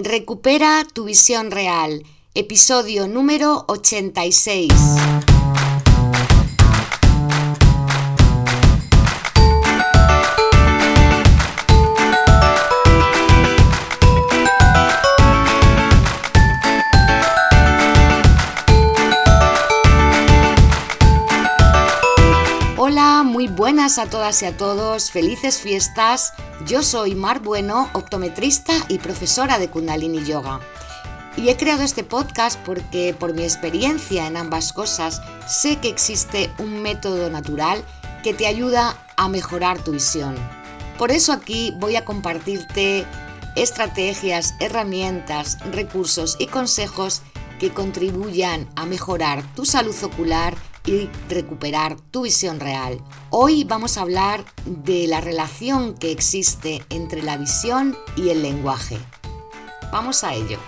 Recupera tu visión real, episodio número 86. Buenas a todas y a todos, felices fiestas. Yo soy Mar Bueno, optometrista y profesora de Kundalini Yoga. Y he creado este podcast porque por mi experiencia en ambas cosas sé que existe un método natural que te ayuda a mejorar tu visión. Por eso aquí voy a compartirte estrategias, herramientas, recursos y consejos que contribuyan a mejorar tu salud ocular y recuperar tu visión real. Hoy vamos a hablar de la relación que existe entre la visión y el lenguaje. Vamos a ello.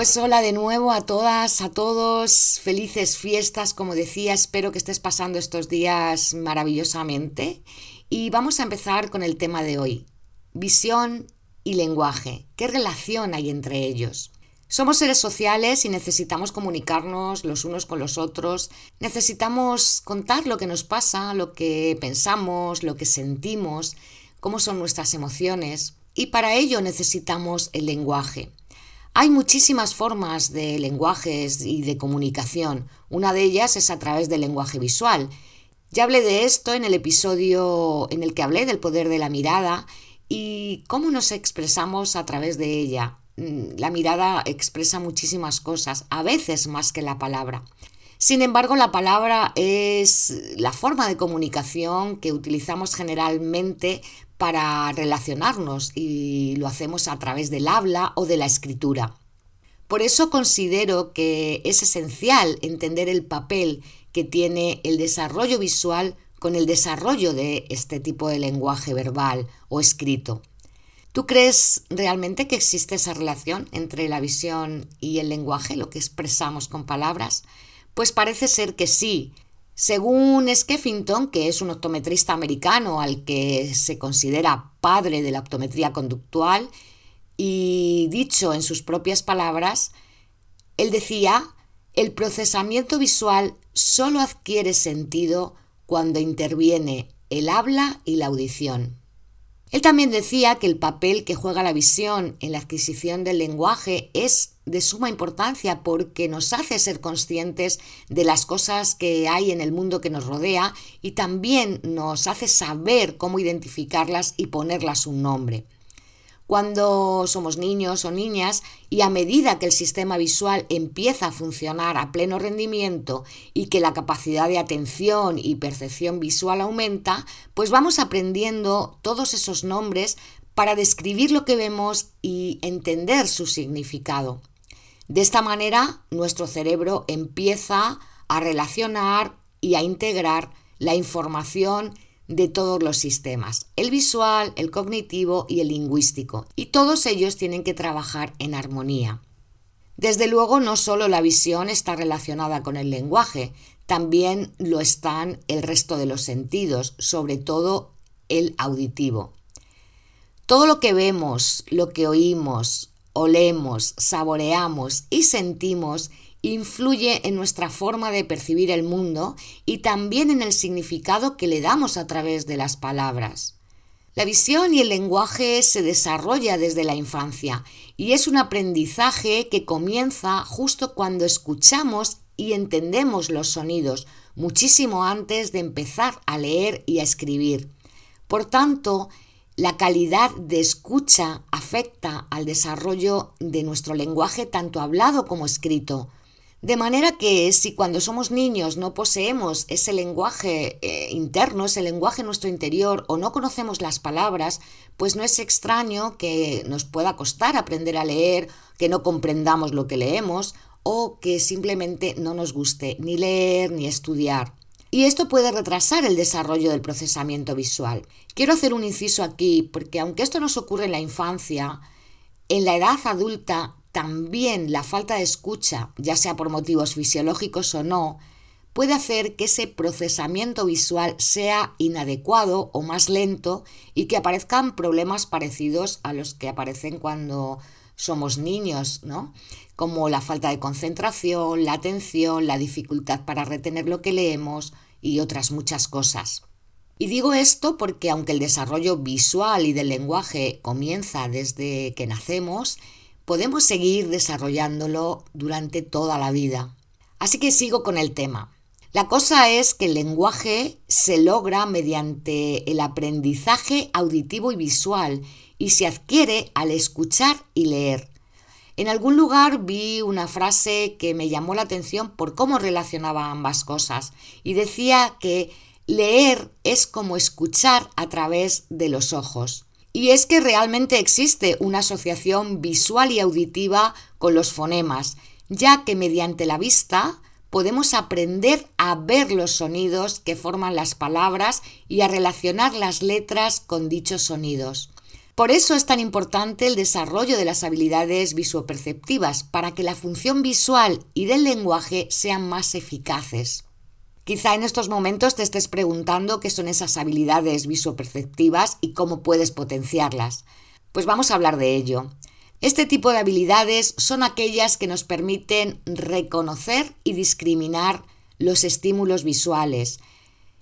Pues hola de nuevo a todas, a todos, felices fiestas, como decía, espero que estés pasando estos días maravillosamente. Y vamos a empezar con el tema de hoy, visión y lenguaje. ¿Qué relación hay entre ellos? Somos seres sociales y necesitamos comunicarnos los unos con los otros, necesitamos contar lo que nos pasa, lo que pensamos, lo que sentimos, cómo son nuestras emociones, y para ello necesitamos el lenguaje. Hay muchísimas formas de lenguajes y de comunicación. Una de ellas es a través del lenguaje visual. Ya hablé de esto en el episodio en el que hablé del poder de la mirada y cómo nos expresamos a través de ella. Mm, la mirada expresa muchísimas cosas, a veces más que la palabra. Sin embargo, la palabra es la forma de comunicación que utilizamos generalmente para relacionarnos y lo hacemos a través del habla o de la escritura. Por eso considero que es esencial entender el papel que tiene el desarrollo visual con el desarrollo de este tipo de lenguaje verbal o escrito. ¿Tú crees realmente que existe esa relación entre la visión y el lenguaje, lo que expresamos con palabras? Pues parece ser que sí, según Skeffington, que es un optometrista americano al que se considera padre de la optometría conductual, y dicho en sus propias palabras, él decía, el procesamiento visual solo adquiere sentido cuando interviene el habla y la audición. Él también decía que el papel que juega la visión en la adquisición del lenguaje es de suma importancia porque nos hace ser conscientes de las cosas que hay en el mundo que nos rodea y también nos hace saber cómo identificarlas y ponerlas un nombre cuando somos niños o niñas y a medida que el sistema visual empieza a funcionar a pleno rendimiento y que la capacidad de atención y percepción visual aumenta, pues vamos aprendiendo todos esos nombres para describir lo que vemos y entender su significado. De esta manera, nuestro cerebro empieza a relacionar y a integrar la información de todos los sistemas, el visual, el cognitivo y el lingüístico, y todos ellos tienen que trabajar en armonía. Desde luego, no solo la visión está relacionada con el lenguaje, también lo están el resto de los sentidos, sobre todo el auditivo. Todo lo que vemos, lo que oímos, olemos, saboreamos y sentimos influye en nuestra forma de percibir el mundo y también en el significado que le damos a través de las palabras. La visión y el lenguaje se desarrolla desde la infancia y es un aprendizaje que comienza justo cuando escuchamos y entendemos los sonidos, muchísimo antes de empezar a leer y a escribir. Por tanto, la calidad de escucha afecta al desarrollo de nuestro lenguaje tanto hablado como escrito. De manera que si cuando somos niños no poseemos ese lenguaje eh, interno, ese lenguaje en nuestro interior o no conocemos las palabras, pues no es extraño que nos pueda costar aprender a leer, que no comprendamos lo que leemos o que simplemente no nos guste ni leer ni estudiar. y esto puede retrasar el desarrollo del procesamiento visual. Quiero hacer un inciso aquí porque aunque esto nos ocurre en la infancia, en la edad adulta también la falta de escucha, ya sea por motivos fisiológicos o no, puede hacer que ese procesamiento visual sea inadecuado o más lento y que aparezcan problemas parecidos a los que aparecen cuando somos niños, ¿no? Como la falta de concentración, la atención, la dificultad para retener lo que leemos y otras muchas cosas. Y digo esto porque aunque el desarrollo visual y del lenguaje comienza desde que nacemos, podemos seguir desarrollándolo durante toda la vida. Así que sigo con el tema. La cosa es que el lenguaje se logra mediante el aprendizaje auditivo y visual y se adquiere al escuchar y leer. En algún lugar vi una frase que me llamó la atención por cómo relacionaba ambas cosas y decía que leer es como escuchar a través de los ojos. Y es que realmente existe una asociación visual y auditiva con los fonemas, ya que mediante la vista podemos aprender a ver los sonidos que forman las palabras y a relacionar las letras con dichos sonidos. Por eso es tan importante el desarrollo de las habilidades visuoperceptivas, para que la función visual y del lenguaje sean más eficaces. Quizá en estos momentos te estés preguntando qué son esas habilidades visuoperceptivas y cómo puedes potenciarlas. Pues vamos a hablar de ello. Este tipo de habilidades son aquellas que nos permiten reconocer y discriminar los estímulos visuales.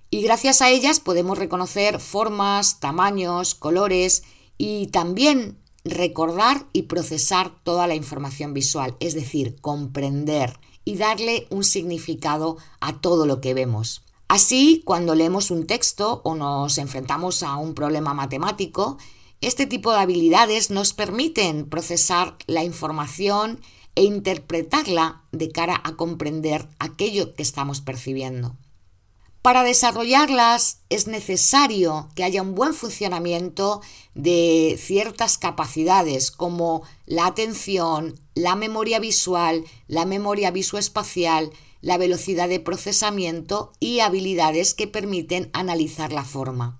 Y gracias a ellas podemos reconocer formas, tamaños, colores y también recordar y procesar toda la información visual, es decir, comprender y darle un significado a todo lo que vemos. Así, cuando leemos un texto o nos enfrentamos a un problema matemático, este tipo de habilidades nos permiten procesar la información e interpretarla de cara a comprender aquello que estamos percibiendo. Para desarrollarlas es necesario que haya un buen funcionamiento de ciertas capacidades como la atención, la memoria visual, la memoria visoespacial, la velocidad de procesamiento y habilidades que permiten analizar la forma.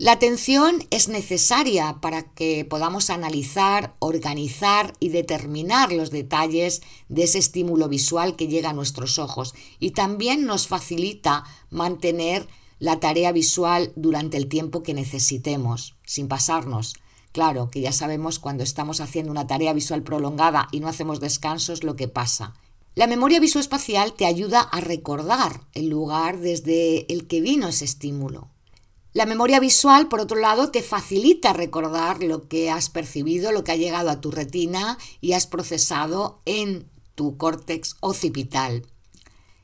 La atención es necesaria para que podamos analizar, organizar y determinar los detalles de ese estímulo visual que llega a nuestros ojos y también nos facilita mantener la tarea visual durante el tiempo que necesitemos, sin pasarnos. Claro que ya sabemos cuando estamos haciendo una tarea visual prolongada y no hacemos descansos lo que pasa. La memoria visoespacial te ayuda a recordar el lugar desde el que vino ese estímulo. La memoria visual, por otro lado, te facilita recordar lo que has percibido, lo que ha llegado a tu retina y has procesado en tu córtex occipital.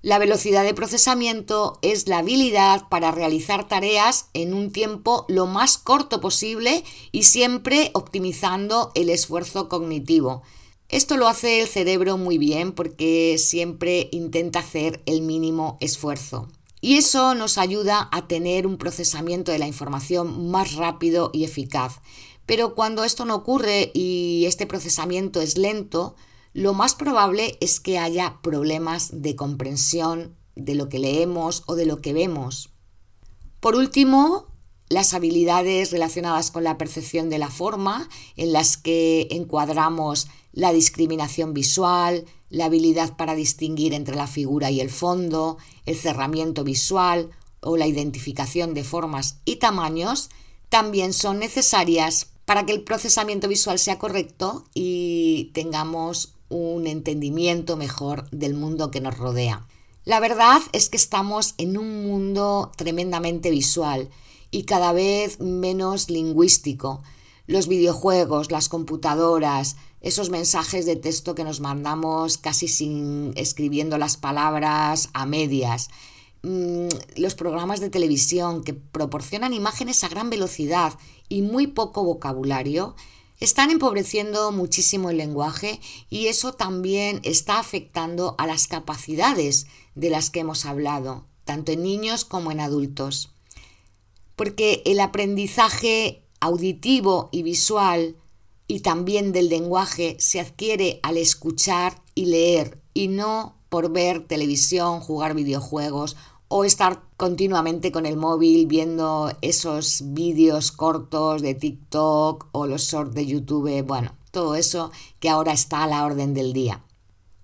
La velocidad de procesamiento es la habilidad para realizar tareas en un tiempo lo más corto posible y siempre optimizando el esfuerzo cognitivo. Esto lo hace el cerebro muy bien porque siempre intenta hacer el mínimo esfuerzo. Y eso nos ayuda a tener un procesamiento de la información más rápido y eficaz. Pero cuando esto no ocurre y este procesamiento es lento, lo más probable es que haya problemas de comprensión de lo que leemos o de lo que vemos. Por último, las habilidades relacionadas con la percepción de la forma, en las que encuadramos la discriminación visual, la habilidad para distinguir entre la figura y el fondo, el cerramiento visual o la identificación de formas y tamaños, también son necesarias para que el procesamiento visual sea correcto y tengamos un entendimiento mejor del mundo que nos rodea. La verdad es que estamos en un mundo tremendamente visual y cada vez menos lingüístico. Los videojuegos, las computadoras, esos mensajes de texto que nos mandamos casi sin escribiendo las palabras a medias, mm, los programas de televisión que proporcionan imágenes a gran velocidad y muy poco vocabulario, están empobreciendo muchísimo el lenguaje y eso también está afectando a las capacidades de las que hemos hablado, tanto en niños como en adultos. Porque el aprendizaje auditivo y visual y también del lenguaje se adquiere al escuchar y leer y no por ver televisión, jugar videojuegos o estar continuamente con el móvil viendo esos vídeos cortos de TikTok o los shorts de YouTube, bueno, todo eso que ahora está a la orden del día.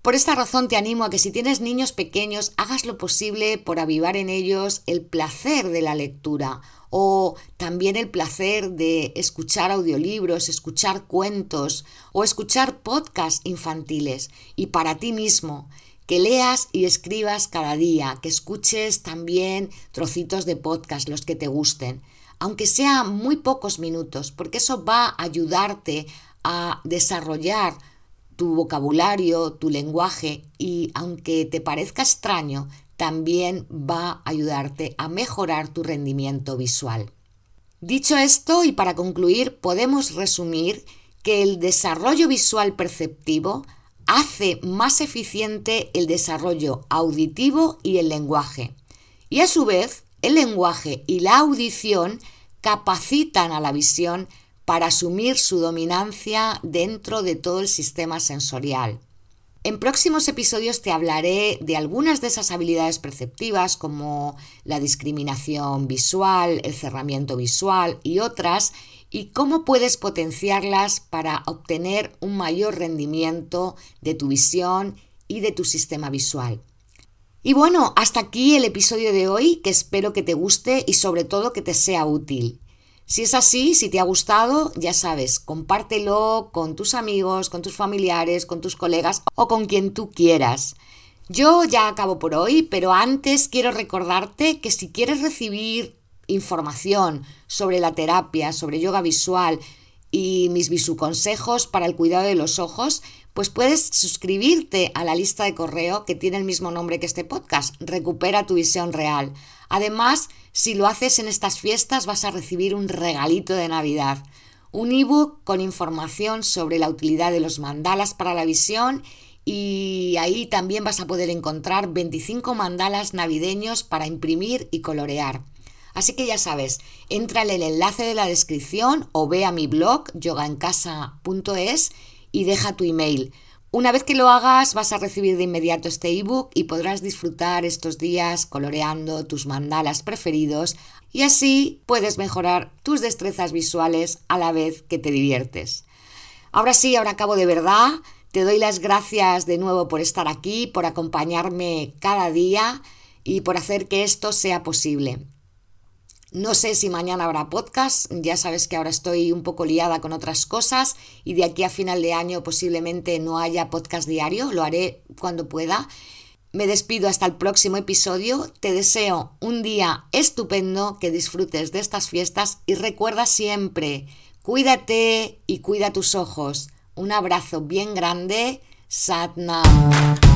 Por esta razón te animo a que si tienes niños pequeños hagas lo posible por avivar en ellos el placer de la lectura o también el placer de escuchar audiolibros, escuchar cuentos o escuchar podcasts infantiles. Y para ti mismo, que leas y escribas cada día, que escuches también trocitos de podcast, los que te gusten, aunque sea muy pocos minutos, porque eso va a ayudarte a desarrollar tu vocabulario, tu lenguaje y aunque te parezca extraño, también va a ayudarte a mejorar tu rendimiento visual. Dicho esto, y para concluir, podemos resumir que el desarrollo visual perceptivo hace más eficiente el desarrollo auditivo y el lenguaje. Y a su vez, el lenguaje y la audición capacitan a la visión para asumir su dominancia dentro de todo el sistema sensorial. En próximos episodios te hablaré de algunas de esas habilidades perceptivas como la discriminación visual, el cerramiento visual y otras, y cómo puedes potenciarlas para obtener un mayor rendimiento de tu visión y de tu sistema visual. Y bueno, hasta aquí el episodio de hoy, que espero que te guste y sobre todo que te sea útil. Si es así, si te ha gustado, ya sabes, compártelo con tus amigos, con tus familiares, con tus colegas o con quien tú quieras. Yo ya acabo por hoy, pero antes quiero recordarte que si quieres recibir información sobre la terapia, sobre yoga visual y mis visuconsejos para el cuidado de los ojos, pues puedes suscribirte a la lista de correo que tiene el mismo nombre que este podcast, Recupera tu visión real. Además, si lo haces en estas fiestas vas a recibir un regalito de Navidad, un ebook con información sobre la utilidad de los mandalas para la visión y ahí también vas a poder encontrar 25 mandalas navideños para imprimir y colorear. Así que ya sabes, entra en el enlace de la descripción o ve a mi blog yogaencasa.es y deja tu email. Una vez que lo hagas vas a recibir de inmediato este ebook y podrás disfrutar estos días coloreando tus mandalas preferidos y así puedes mejorar tus destrezas visuales a la vez que te diviertes. Ahora sí, ahora acabo de verdad. Te doy las gracias de nuevo por estar aquí, por acompañarme cada día y por hacer que esto sea posible. No sé si mañana habrá podcast, ya sabes que ahora estoy un poco liada con otras cosas y de aquí a final de año posiblemente no haya podcast diario, lo haré cuando pueda. Me despido hasta el próximo episodio, te deseo un día estupendo, que disfrutes de estas fiestas y recuerda siempre, cuídate y cuida tus ojos. Un abrazo bien grande, Satnam.